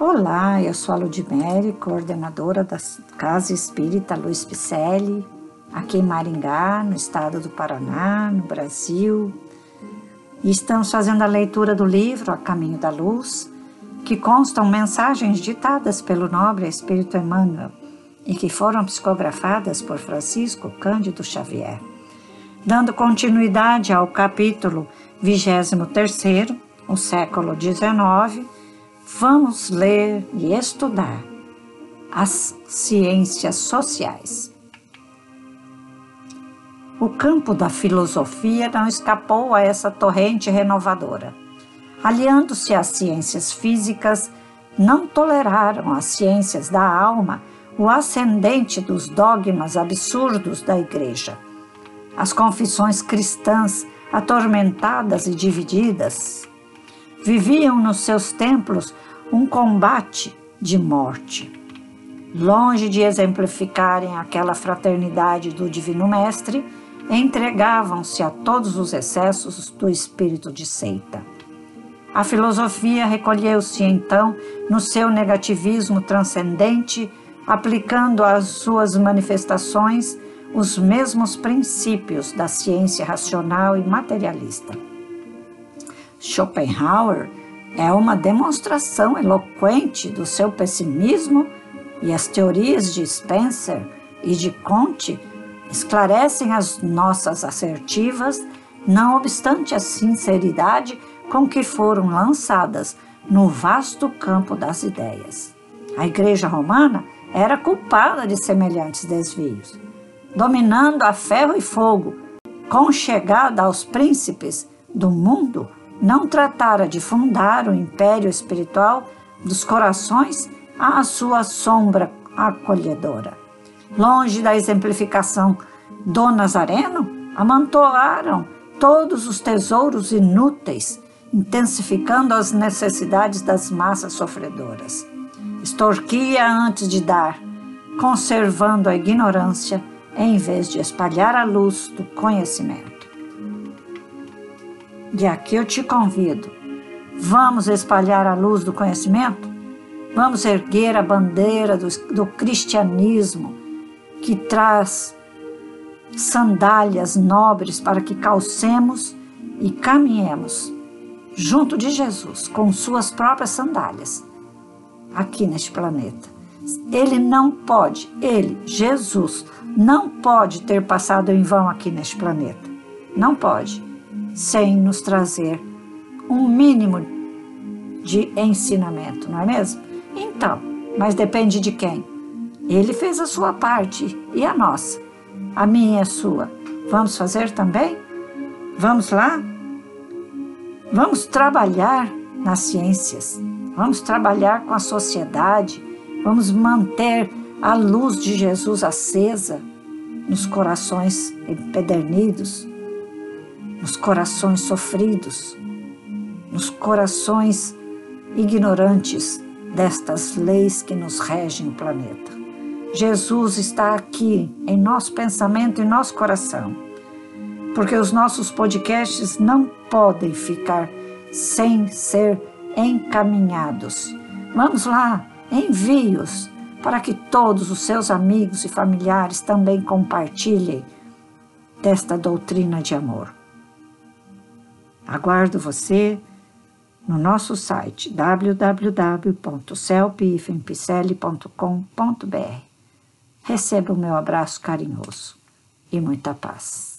Olá, eu sou a Ludmere, coordenadora da Casa Espírita Luiz Picelli, aqui em Maringá, no estado do Paraná, no Brasil. E estamos fazendo a leitura do livro A Caminho da Luz, que constam mensagens ditadas pelo nobre Espírito Emmanuel e que foram psicografadas por Francisco Cândido Xavier. Dando continuidade ao capítulo 23, o século XIX, vamos ler e estudar as ciências sociais. O campo da filosofia não escapou a essa torrente renovadora. Aliando-se às ciências físicas, não toleraram as ciências da alma o ascendente dos dogmas absurdos da Igreja. As confissões cristãs, atormentadas e divididas, viviam nos seus templos um combate de morte. Longe de exemplificarem aquela fraternidade do Divino Mestre, entregavam-se a todos os excessos do espírito de seita. A filosofia recolheu-se então no seu negativismo transcendente, aplicando às suas manifestações os mesmos princípios da ciência racional e materialista. Schopenhauer é uma demonstração eloquente do seu pessimismo e as teorias de Spencer e de Comte esclarecem as nossas assertivas, não obstante a sinceridade com que foram lançadas no vasto campo das ideias. A Igreja Romana era culpada de semelhantes desvios, dominando a ferro e fogo, com chegada aos príncipes do mundo não tratara de fundar o império espiritual dos corações à sua sombra acolhedora. Longe da exemplificação do Nazareno, amontoaram todos os tesouros inúteis, intensificando as necessidades das massas sofredoras. Extorquia antes de dar, conservando a ignorância em vez de espalhar a luz do conhecimento. E aqui eu te convido. Vamos espalhar a luz do conhecimento? Vamos erguer a bandeira do, do cristianismo que traz sandálias nobres para que calcemos e caminhemos junto de Jesus com suas próprias sandálias aqui neste planeta. Ele não pode, ele, Jesus, não pode ter passado em vão aqui neste planeta. Não pode sem nos trazer um mínimo de ensinamento, não é mesmo? Então, mas depende de quem? Ele fez a sua parte e a nossa. A minha e a sua. Vamos fazer também? Vamos lá? Vamos trabalhar nas ciências. Vamos trabalhar com a sociedade. Vamos manter a luz de Jesus acesa nos corações empedernidos nos corações sofridos, nos corações ignorantes destas leis que nos regem o planeta. Jesus está aqui em nosso pensamento e nosso coração, porque os nossos podcasts não podem ficar sem ser encaminhados. Vamos lá, envie-os para que todos os seus amigos e familiares também compartilhem desta doutrina de amor. Aguardo você no nosso site www.celpifempicelli.com.br. Receba o meu abraço carinhoso e muita paz.